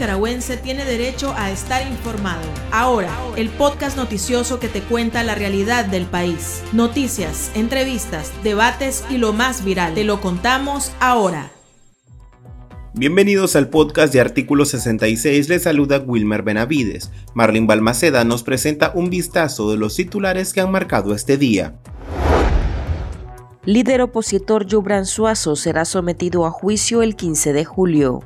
nicaragüense tiene derecho a estar informado. Ahora, el podcast noticioso que te cuenta la realidad del país. Noticias, entrevistas, debates y lo más viral. Te lo contamos ahora. Bienvenidos al podcast de Artículo 66, les saluda Wilmer Benavides. Marlene Balmaceda nos presenta un vistazo de los titulares que han marcado este día. Líder opositor Yubran Suazo será sometido a juicio el 15 de julio.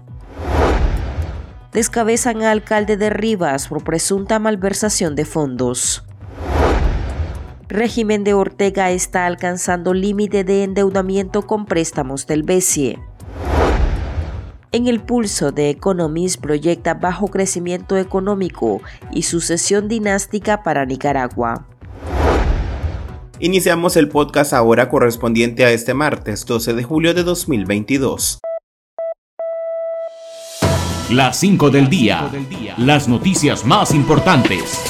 Descabezan a alcalde de Rivas por presunta malversación de fondos. Régimen de Ortega está alcanzando límite de endeudamiento con préstamos del BESIE. En el pulso de Economist proyecta bajo crecimiento económico y sucesión dinástica para Nicaragua. Iniciamos el podcast ahora correspondiente a este martes 12 de julio de 2022. Las 5 del día. Las noticias más importantes.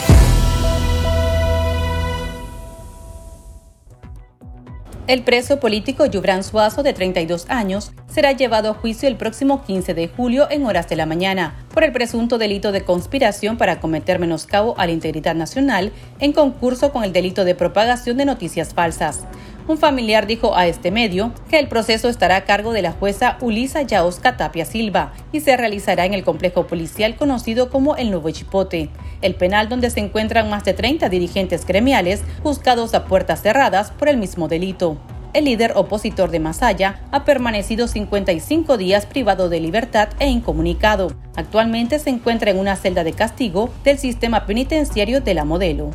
El preso político Yubran Suazo, de 32 años, será llevado a juicio el próximo 15 de julio en horas de la mañana por el presunto delito de conspiración para cometer menoscabo a la integridad nacional en concurso con el delito de propagación de noticias falsas. Un familiar dijo a este medio que el proceso estará a cargo de la jueza Ulisa Yaosca Tapia Silva y se realizará en el complejo policial conocido como el Nuevo Chipote, el penal donde se encuentran más de 30 dirigentes gremiales juzgados a puertas cerradas por el mismo delito. El líder opositor de Masaya ha permanecido 55 días privado de libertad e incomunicado. Actualmente se encuentra en una celda de castigo del sistema penitenciario de la modelo.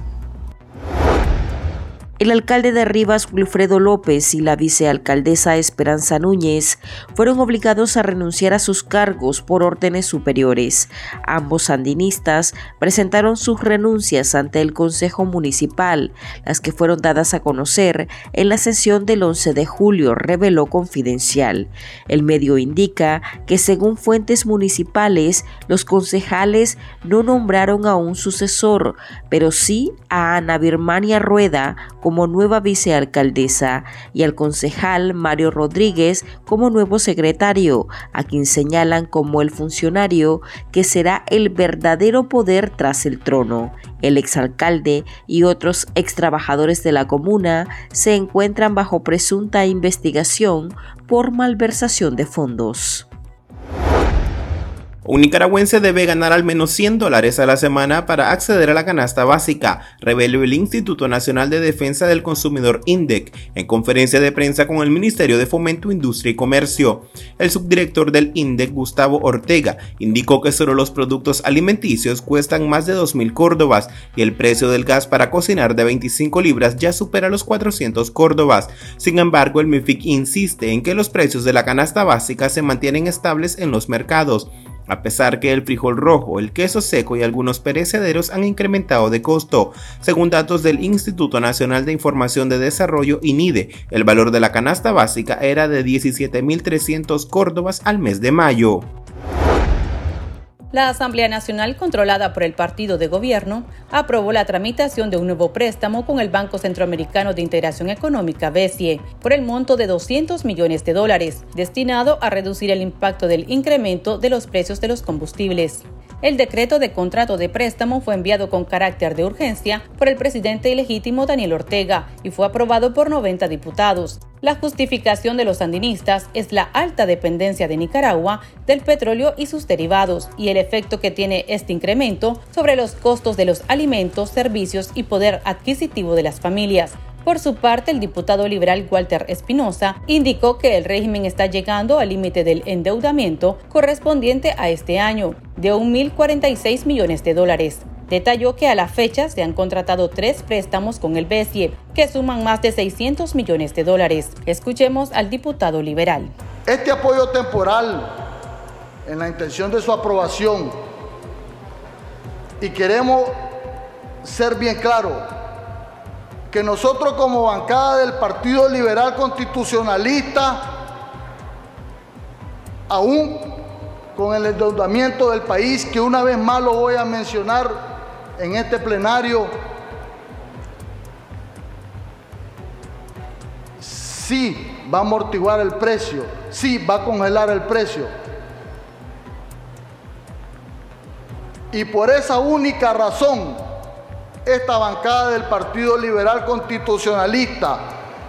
El alcalde de Rivas, Wilfredo López, y la vicealcaldesa Esperanza Núñez fueron obligados a renunciar a sus cargos por órdenes superiores. Ambos sandinistas presentaron sus renuncias ante el Consejo Municipal, las que fueron dadas a conocer en la sesión del 11 de julio, reveló Confidencial. El medio indica que según fuentes municipales, los concejales no nombraron a un sucesor, pero sí a Ana Birmania Rueda como nueva vicealcaldesa y al concejal Mario Rodríguez como nuevo secretario, a quien señalan como el funcionario que será el verdadero poder tras el trono. El exalcalde y otros extrabajadores de la comuna se encuentran bajo presunta investigación por malversación de fondos. Un nicaragüense debe ganar al menos 100 dólares a la semana para acceder a la canasta básica, reveló el Instituto Nacional de Defensa del Consumidor INDEC en conferencia de prensa con el Ministerio de Fomento, Industria y Comercio. El subdirector del INDEC, Gustavo Ortega, indicó que solo los productos alimenticios cuestan más de 2.000 córdobas y el precio del gas para cocinar de 25 libras ya supera los 400 córdobas. Sin embargo, el MIFIC insiste en que los precios de la canasta básica se mantienen estables en los mercados a pesar que el frijol rojo, el queso seco y algunos perecederos han incrementado de costo. Según datos del Instituto Nacional de Información de Desarrollo INIDE, el valor de la canasta básica era de 17.300 córdobas al mes de mayo. La Asamblea Nacional, controlada por el partido de gobierno, aprobó la tramitación de un nuevo préstamo con el Banco Centroamericano de Integración Económica, BESIE, por el monto de 200 millones de dólares, destinado a reducir el impacto del incremento de los precios de los combustibles. El decreto de contrato de préstamo fue enviado con carácter de urgencia por el presidente ilegítimo Daniel Ortega y fue aprobado por 90 diputados. La justificación de los sandinistas es la alta dependencia de Nicaragua del petróleo y sus derivados y el efecto que tiene este incremento sobre los costos de los alimentos, servicios y poder adquisitivo de las familias. Por su parte, el diputado liberal Walter Espinosa indicó que el régimen está llegando al límite del endeudamiento correspondiente a este año, de 1.046 millones de dólares. Detalló que a la fecha se han contratado tres préstamos con el BESIE, que suman más de 600 millones de dólares. Escuchemos al diputado liberal. Este apoyo temporal, en la intención de su aprobación, y queremos ser bien claros, que nosotros como bancada del Partido Liberal Constitucionalista, aún con el endeudamiento del país, que una vez más lo voy a mencionar en este plenario, sí va a amortiguar el precio, sí va a congelar el precio. Y por esa única razón, esta bancada del Partido Liberal Constitucionalista,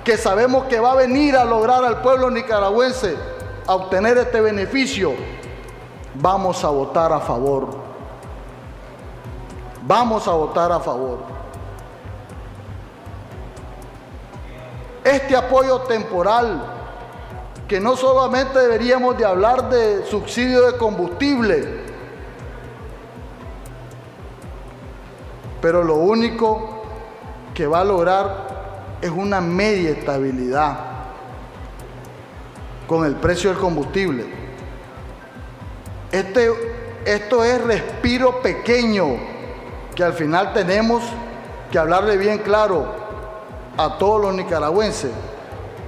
que sabemos que va a venir a lograr al pueblo nicaragüense a obtener este beneficio, vamos a votar a favor. Vamos a votar a favor. Este apoyo temporal, que no solamente deberíamos de hablar de subsidio de combustible, pero lo único que va a lograr es una media estabilidad con el precio del combustible. Este, esto es respiro pequeño que al final tenemos que hablarle bien claro a todos los nicaragüenses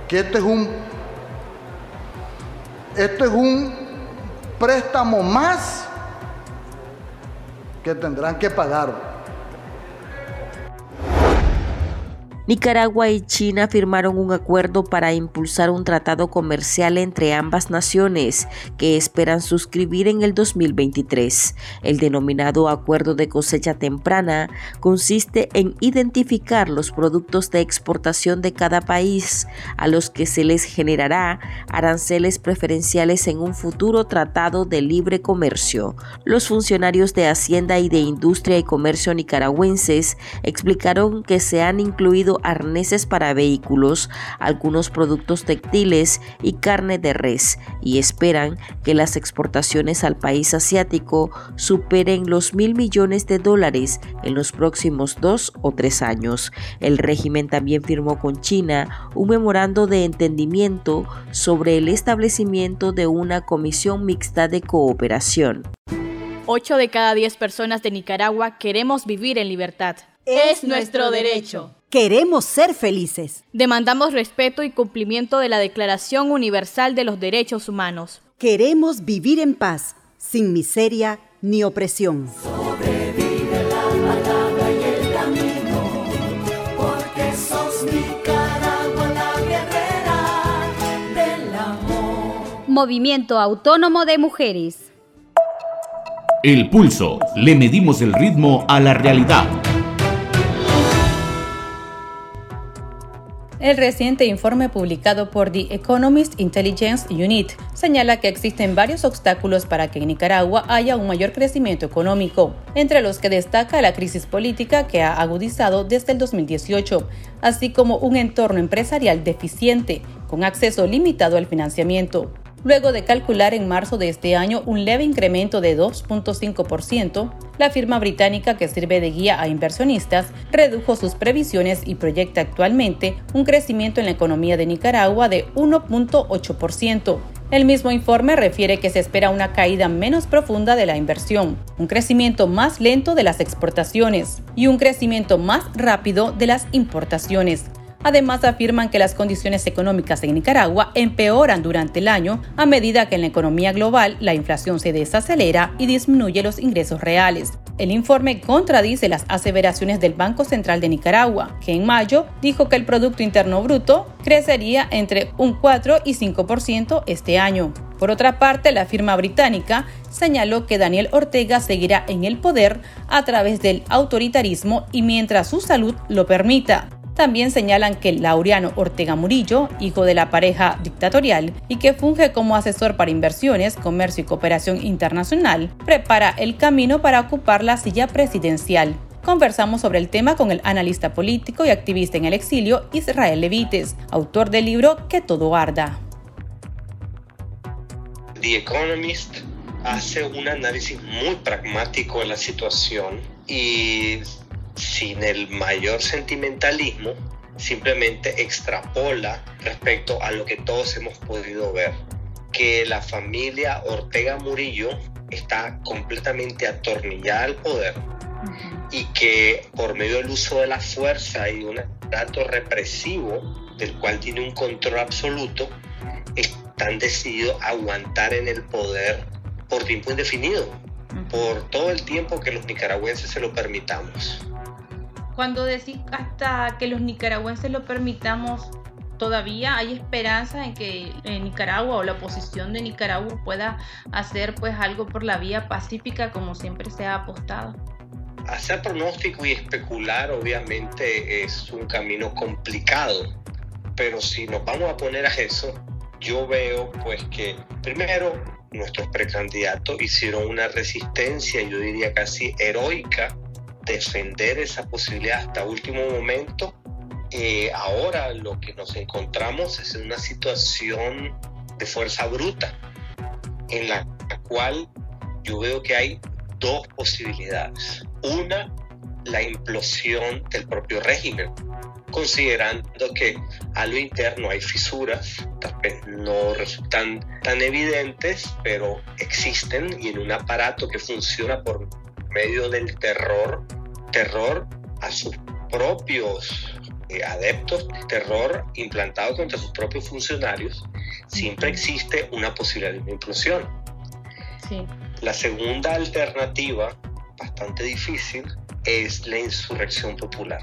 que esto es un esto es un préstamo más que tendrán que pagar. Nicaragua y China firmaron un acuerdo para impulsar un tratado comercial entre ambas naciones que esperan suscribir en el 2023. El denominado Acuerdo de cosecha temprana consiste en identificar los productos de exportación de cada país a los que se les generará aranceles preferenciales en un futuro tratado de libre comercio. Los funcionarios de Hacienda y de Industria y Comercio nicaragüenses explicaron que se han incluido arneses para vehículos, algunos productos textiles y carne de res y esperan que las exportaciones al país asiático superen los mil millones de dólares en los próximos dos o tres años. El régimen también firmó con China un memorando de entendimiento sobre el establecimiento de una comisión mixta de cooperación. Ocho de cada diez personas de Nicaragua queremos vivir en libertad. Es nuestro derecho. Queremos ser felices. Demandamos respeto y cumplimiento de la Declaración Universal de los Derechos Humanos. Queremos vivir en paz, sin miseria ni opresión. Sobrevive la y el camino, porque sos Nicaragua la guerrera del amor. Movimiento Autónomo de Mujeres. El pulso. Le medimos el ritmo a la realidad. El reciente informe publicado por The Economist Intelligence Unit señala que existen varios obstáculos para que en Nicaragua haya un mayor crecimiento económico, entre los que destaca la crisis política que ha agudizado desde el 2018, así como un entorno empresarial deficiente, con acceso limitado al financiamiento luego de calcular en marzo de este año un leve incremento de 2.5%, la firma británica que sirve de guía a inversionistas redujo sus previsiones y proyecta actualmente un crecimiento en la economía de Nicaragua de 1.8%. El mismo informe refiere que se espera una caída menos profunda de la inversión, un crecimiento más lento de las exportaciones y un crecimiento más rápido de las importaciones, Además, afirman que las condiciones económicas en Nicaragua empeoran durante el año a medida que en la economía global la inflación se desacelera y disminuye los ingresos reales. El informe contradice las aseveraciones del Banco Central de Nicaragua, que en mayo dijo que el Producto Interno Bruto crecería entre un 4 y 5% este año. Por otra parte, la firma británica señaló que Daniel Ortega seguirá en el poder a través del autoritarismo y mientras su salud lo permita. También señalan que Laureano Ortega Murillo, hijo de la pareja dictatorial y que funge como asesor para inversiones, comercio y cooperación internacional, prepara el camino para ocupar la silla presidencial. Conversamos sobre el tema con el analista político y activista en el exilio Israel Levites, autor del libro Que todo arda. The Economist hace un análisis muy pragmático de la situación y sin el mayor sentimentalismo, simplemente extrapola respecto a lo que todos hemos podido ver, que la familia Ortega Murillo está completamente atornillada al poder y que por medio del uso de la fuerza y un dato represivo del cual tiene un control absoluto, están decididos a aguantar en el poder por tiempo indefinido, por todo el tiempo que los nicaragüenses se lo permitamos. Cuando decís hasta que los nicaragüenses lo permitamos, todavía hay esperanza en que en Nicaragua o la oposición de Nicaragua pueda hacer pues algo por la vía pacífica como siempre se ha apostado. Hacer pronóstico y especular obviamente es un camino complicado, pero si nos vamos a poner a eso, yo veo pues que primero nuestros precandidatos hicieron una resistencia, yo diría casi heroica, defender esa posibilidad hasta último momento. Eh, ahora lo que nos encontramos es en una situación de fuerza bruta, en la cual yo veo que hay dos posibilidades. Una, la implosión del propio régimen, considerando que a lo interno hay fisuras, tal vez no resultan tan evidentes, pero existen y en un aparato que funciona por medio del terror, terror a sus propios eh, adeptos, terror implantado contra sus propios funcionarios, siempre existe una posibilidad de una implosión. La segunda alternativa, bastante difícil, es la insurrección popular.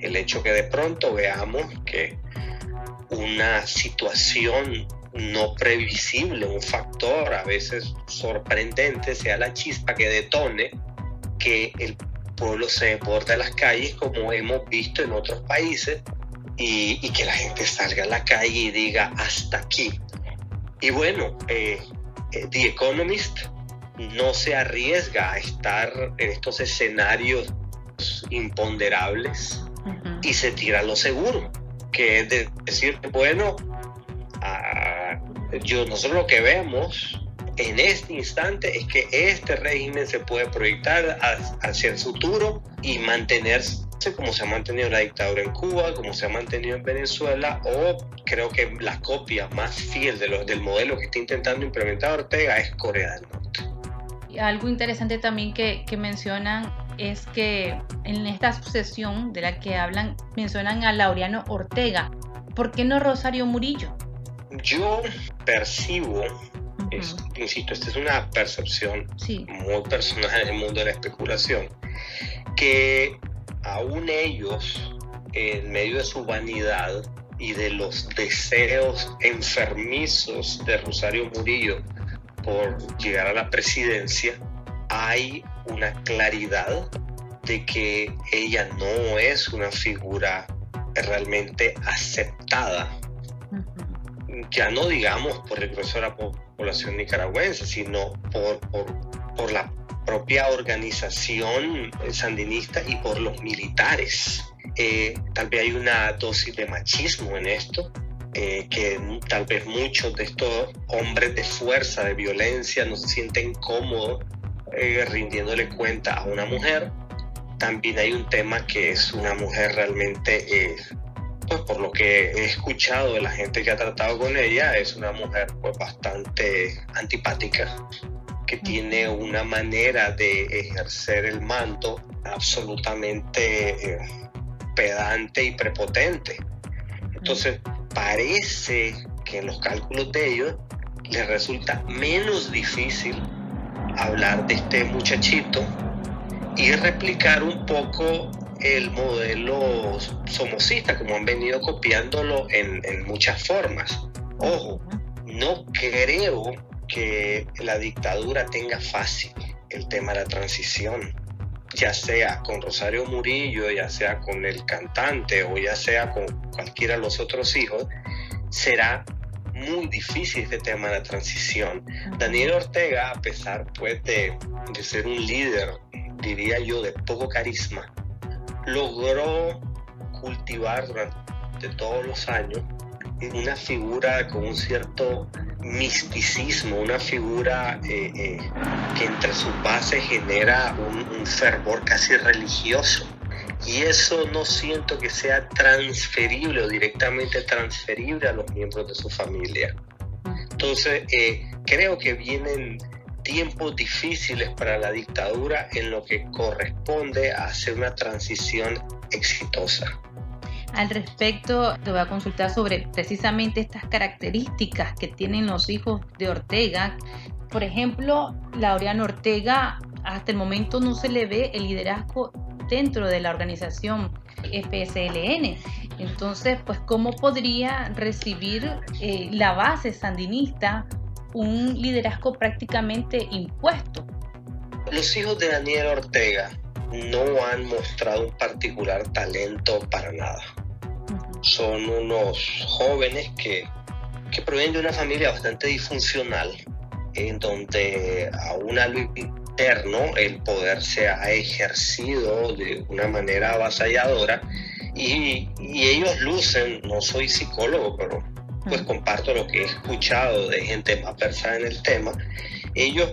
El hecho que de pronto veamos que una situación no previsible, un factor a veces sorprendente, sea la chispa que detone que el pueblo se desborda a las calles como hemos visto en otros países y, que la gente salga a la calle y diga hasta aquí. Y bueno, eh, eh, The Economist no se arriesga a estar en estos escenarios imponderables y se tira lo seguro, que es decir, bueno, yo, nosotros lo que vemos en este instante es que este régimen se puede proyectar hacia el futuro y mantenerse como se ha mantenido la dictadura en Cuba, como se ha mantenido en Venezuela, o creo que la copia más fiel de del modelo que está intentando implementar Ortega es Corea del Norte. Y algo interesante también que, que mencionan es que en esta sucesión de la que hablan mencionan a Laureano Ortega. ¿Por qué no Rosario Murillo? Yo percibo, insisto, esta es una percepción muy personal en el mundo de la especulación, que aún ellos, en medio de su vanidad y de los deseos enfermizos de Rosario Murillo por llegar a la presidencia, hay una claridad de que ella no es una figura realmente aceptada, ya no digamos por el grueso de la población nicaragüense, sino por, por, la propia organización sandinista y por los militares. Eh, tal vez hay una dosis de machismo en esto, eh, que tal vez muchos de estos hombres de fuerza, de violencia, no se sienten cómodos eh, rindiéndole cuenta a una mujer. También hay un tema que es una mujer realmente, pues por lo que he escuchado de la gente que ha tratado con ella, es una mujer pues bastante antipática, que tiene una manera de ejercer el manto absolutamente eh, pedante y prepotente. Entonces, parece que en los cálculos de ellos les resulta menos difícil hablar de este muchachito y replicar un poco el modelo somocista, como han venido copiándolo en, muchas formas. Ojo, no creo que la dictadura tenga fácil el tema de la transición, ya sea con Rosario Murillo, ya sea con el cantante o ya sea con cualquiera de los otros hijos, será muy difícil este tema de la transición. Daniel Ortega, a pesar pues, de, de ser un líder, diría yo, de poco carisma, logró cultivar durante todos los años una figura con un cierto misticismo, una figura eh, eh, que entre sus bases genera un fervor casi religioso y eso no siento que sea transferible o directamente transferible a los miembros de su familia. Entonces, eh, creo que vienen tiempos difíciles para la dictadura en lo que corresponde a hacer una transición exitosa. Al respecto, te voy a consultar sobre precisamente estas características que tienen los hijos de Ortega. Por ejemplo, Laureano Ortega hasta el momento no se le ve el liderazgo dentro de la organización FSLN. Entonces, pues, ¿cómo podría recibir eh, la base sandinista un liderazgo prácticamente impuesto? Los hijos de Daniel Ortega no han mostrado un particular talento para nada. Son unos jóvenes que, que provienen de una familia bastante disfuncional, en donde aún a lo interno el poder se ha ejercido de una manera avasalladora y, y ellos lucen, no soy psicólogo, pero pues comparto lo que he escuchado de gente más versada en el tema, ellos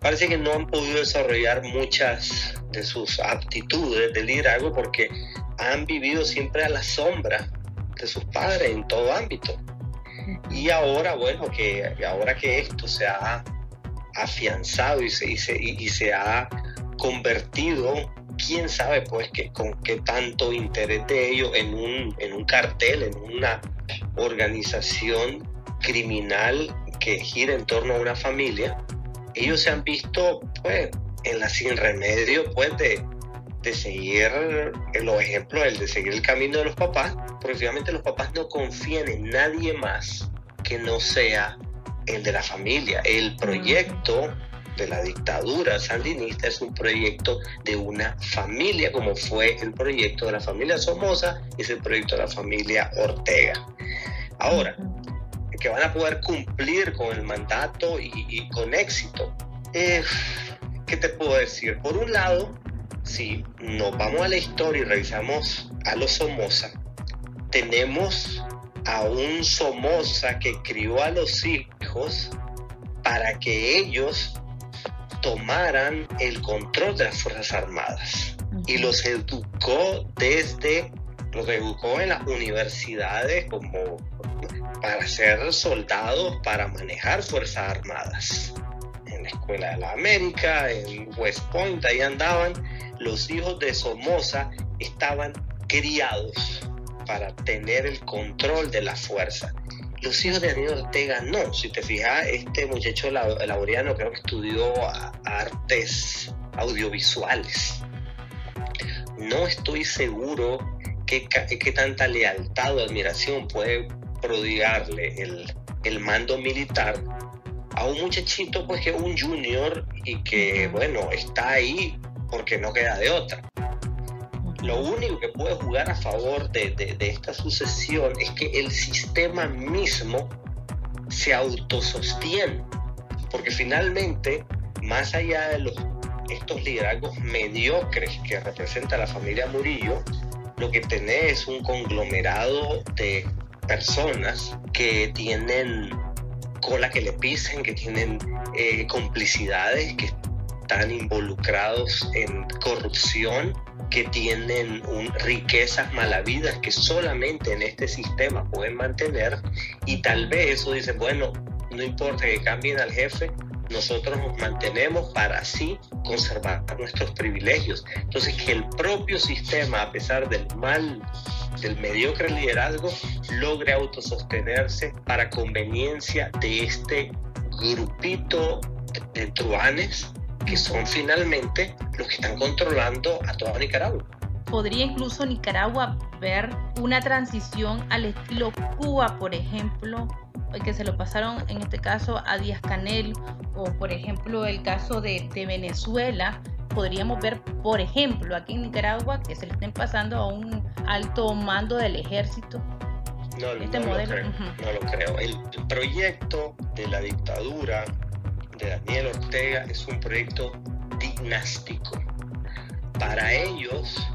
parece que no han podido desarrollar muchas de sus aptitudes de liderazgo porque han vivido siempre a la sombra de sus padres en todo ámbito. Y ahora, bueno, que ahora que esto se ha afianzado y se, y se, y se ha convertido, quién sabe pues que, con qué tanto interés de ellos en un, en un cartel, en una organización criminal que gira en torno a una familia, ellos se han visto pues en la sin remedio pues de, de seguir los ejemplos, el de seguir el camino de los papás, porque obviamente los papás no confían en nadie más que no sea el de la familia. El proyecto de la dictadura sandinista es un proyecto de una familia, como fue el proyecto de la familia Somoza, es el proyecto de la familia Ortega. Ahora, que van a poder cumplir con el mandato y, con éxito. Eh, ¿Qué te puedo decir? Por un lado, si nos vamos a la historia y revisamos a los Somoza, tenemos a un Somoza que crió a los hijos para que ellos tomaran el control de las Fuerzas Armadas y los educó desde, los educó en las universidades como para ser soldados, para manejar Fuerzas Armadas. En la Escuela de la América, en West Point, ahí andaban. Los hijos de Somoza estaban criados para tener el control de la fuerza. Los hijos de Daniel Ortega no. Si te fijas, este muchacho laboriano creo que estudió artes audiovisuales. No estoy seguro qué, qué tanta lealtad o admiración puede prodigarle el, el mando militar a un muchachito pues que es un junior y que bueno está ahí porque no queda de otra. Lo único que puede jugar a favor de, de, esta sucesión es que el sistema mismo se autosostiene, porque finalmente, más allá de los, estos liderazgos mediocres que representa la familia Murillo, lo que tenés es un conglomerado de personas que tienen cola que le pisen, que tienen eh, complicidades, que están involucrados en corrupción, que tienen un, riquezas malavidas que solamente en este sistema pueden mantener y tal vez eso dice, bueno, no importa que cambien al jefe, nosotros nos mantenemos para así conservar nuestros privilegios. Entonces, que el propio sistema, a pesar del mal, del mediocre liderazgo, logre autosostenerse para conveniencia de este grupito de truanes que son finalmente los que están controlando a toda Nicaragua. Podría incluso Nicaragua ver una transición al estilo Cuba, por ejemplo, que se lo pasaron en este caso a Díaz Canel o por ejemplo el caso de, Venezuela, podríamos ver por ejemplo aquí en Nicaragua que se le estén pasando a un alto mando del ejército. No, este no, modelo. Lo creo, no lo creo. El, el proyecto de la dictadura de Daniel Ortega es un proyecto dinástico. Para ellos,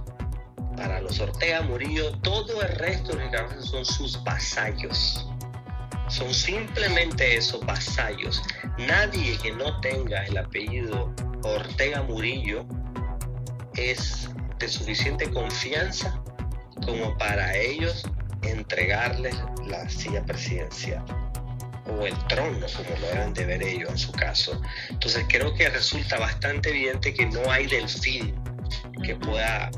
para los Ortega Murillo, todo el resto de Nicaragua son sus vasallos son simplemente esos vasallos. Nadie que no tenga el apellido Ortega Murillo es de suficiente confianza como para ellos entregarles la silla presidencial o el trono, como lo deben de ver ellos en su caso. Entonces creo que resulta bastante evidente que no hay delfín que pueda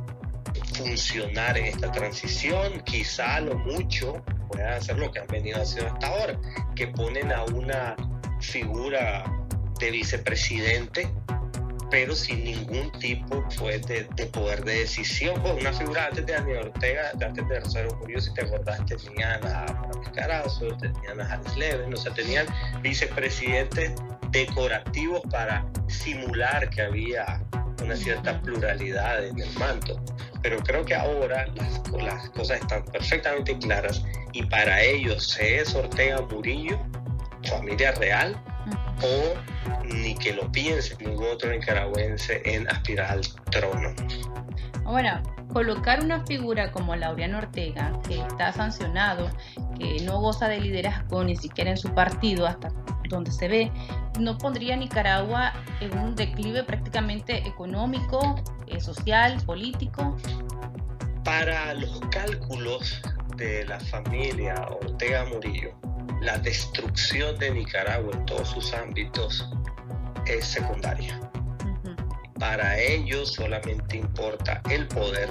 funcionar en esta transición, quizá lo mucho puedan hacer lo que han venido haciendo hasta ahora, que ponen a una figura de vicepresidente pero sin ningún tipo pues, de, poder de decisión. Pues una figura antes de Daniel Ortega, antes de Rosario Murillo, si te acordás, tenían a Juan Carazo, tenían a Hans Leven, o sea, tenían vicepresidentes decorativos para simular que había una cierta pluralidad en el manto. Pero creo que ahora las, las cosas están perfectamente claras y para ellos se es Ortega Murillo, familia real, o ni que lo piense ningún otro nicaragüense en aspirar al trono. Bueno, colocar una figura como Laureano Ortega, que está sancionado, que no goza de liderazgo ni siquiera en su partido, hasta donde se ve, no pondría a Nicaragua en un declive prácticamente económico, eh, social, político. Para los cálculos de la familia Ortega Murillo, la destrucción de Nicaragua en todos sus ámbitos es secundaria. Para ellos solamente importa el poder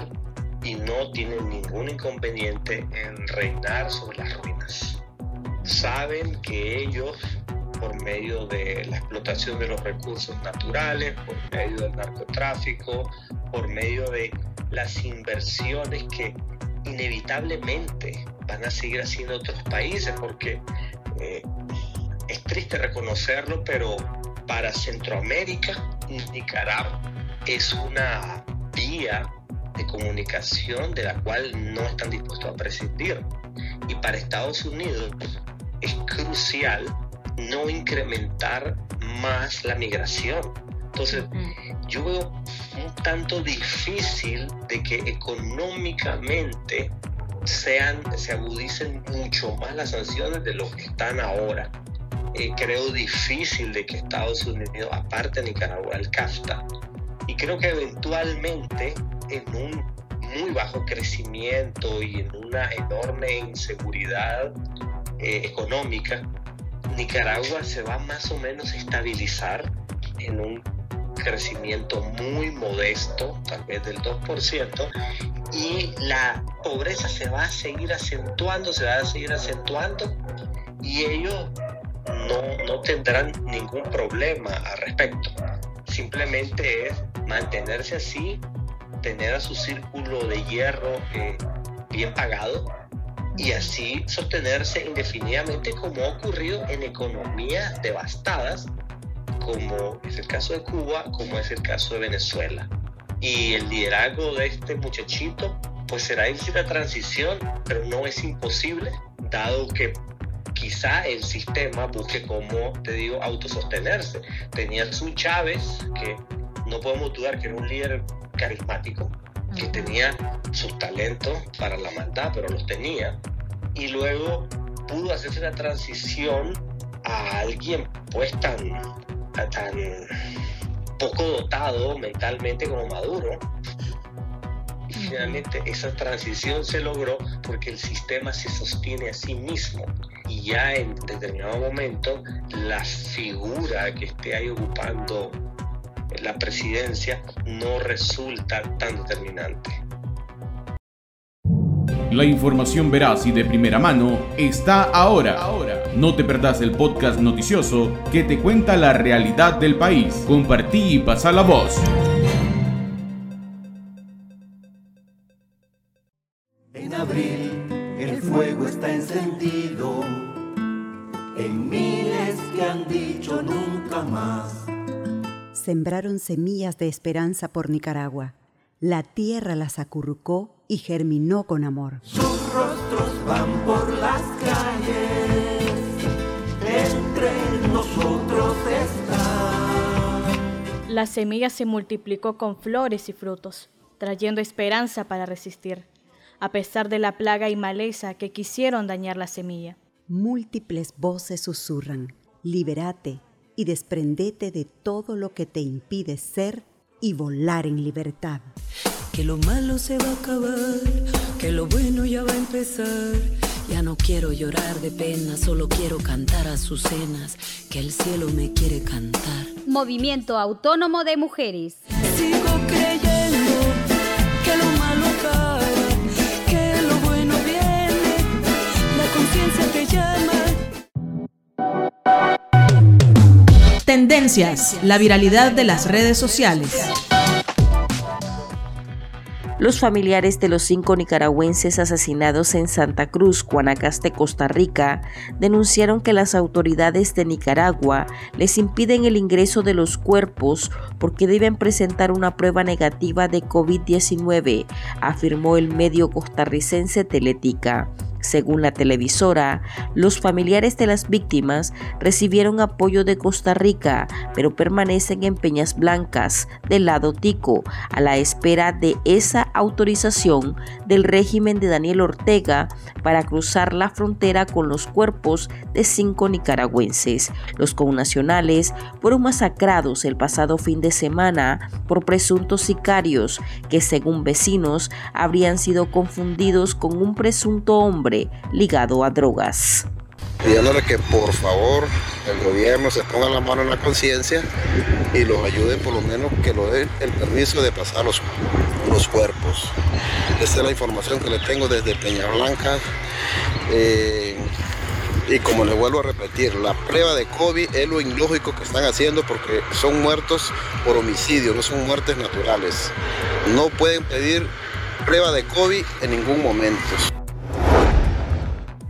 y no tienen ningún inconveniente en reinar sobre las ruinas. Saben que ellos, por medio de la explotación de los recursos naturales, por medio del narcotráfico, por medio de las inversiones que inevitablemente van a seguir haciendo otros países porque eh, es triste reconocerlo, pero para Centroamérica, Nicaragua es una vía de comunicación de la cual no están dispuestos a prescindir. Y para Estados Unidos es crucial no incrementar más la migración. Entonces, yo veo un tanto difícil de que económicamente sean, se agudicen mucho más las sanciones de lo que están ahora. Eh, creo difícil de que Estados Unidos aparte Nicaragua el CAFTA. Y creo que eventualmente en un muy bajo crecimiento y en una enorme inseguridad eh, económica, Nicaragua se va más o menos a estabilizar en un crecimiento muy modesto, tal vez del 2%, y la pobreza se va a seguir acentuando, se va a seguir acentuando, y ellos no, no tendrán ningún problema al respecto. Simplemente es mantenerse así, tener a su círculo de hierro eh, bien pagado y así sostenerse indefinidamente como ha ocurrido en economías devastadas como es el caso de Cuba, como es el caso de Venezuela. Y el liderazgo de este muchachito, pues será difícil la transición, pero no es imposible, dado que quizá el sistema busque, como te digo, autosostenerse. Tenía su Chávez, que no podemos dudar que era un líder carismático, que tenía sus talentos para la maldad, pero los tenía. Y luego pudo hacerse la transición a alguien pues tan tan poco dotado mentalmente como Maduro. Y finalmente esa transición se logró porque el sistema se sostiene a sí mismo y ya en determinado momento la figura que esté ahí ocupando la presidencia no resulta tan determinante. La información veraz y de primera mano está ahora. ahora. No te perdás el podcast noticioso que te cuenta la realidad del país. Compartí y pasa la voz. En abril el fuego está encendido en miles que han dicho nunca más. Sembraron semillas de esperanza por Nicaragua. La tierra las acurrucó y germinó con amor. Sus rostros van por las calles, entre nosotros está. La semilla se multiplicó con flores y frutos, trayendo esperanza para resistir, a pesar de la plaga y maleza que quisieron dañar la semilla. Múltiples voces susurran, liberate y desprendete de todo lo que te impide ser y volar en libertad que lo malo se va a acabar, que lo bueno ya va a empezar. Ya no quiero llorar de pena, solo quiero cantar a sus cenas, que el cielo me quiere cantar. Movimiento Autónomo de Mujeres. Sigo Tendencias, la viralidad de las redes sociales. Los familiares de los cinco nicaragüenses asesinados en Santa Cruz, Guanacaste, Costa Rica, denunciaron que las autoridades de Nicaragua les impiden el ingreso de los cuerpos porque deben presentar una prueba negativa de COVID-19, afirmó el medio costarricense Teletica. Según la televisora, los familiares de las víctimas recibieron apoyo de Costa Rica, pero permanecen en Peñas Blancas, del lado tico, a la espera de esa autorización del régimen de Daniel Ortega para cruzar la frontera con los cuerpos de cinco nicaragüenses. Los connacionales fueron masacrados el pasado fin de semana por presuntos sicarios que, según vecinos, habrían sido confundidos con un presunto ligado a drogas. Pidiéndole que por favor el gobierno se ponga la mano en la conciencia y los ayude por lo menos que lo den el permiso de pasar los, los cuerpos. Esta es la información que le tengo desde Peña Blanca. Eh, y como les vuelvo a repetir, la prueba de COVID es lo ilógico que están haciendo porque son muertos por homicidio, no son muertes naturales. No pueden pedir prueba de COVID en ningún momento.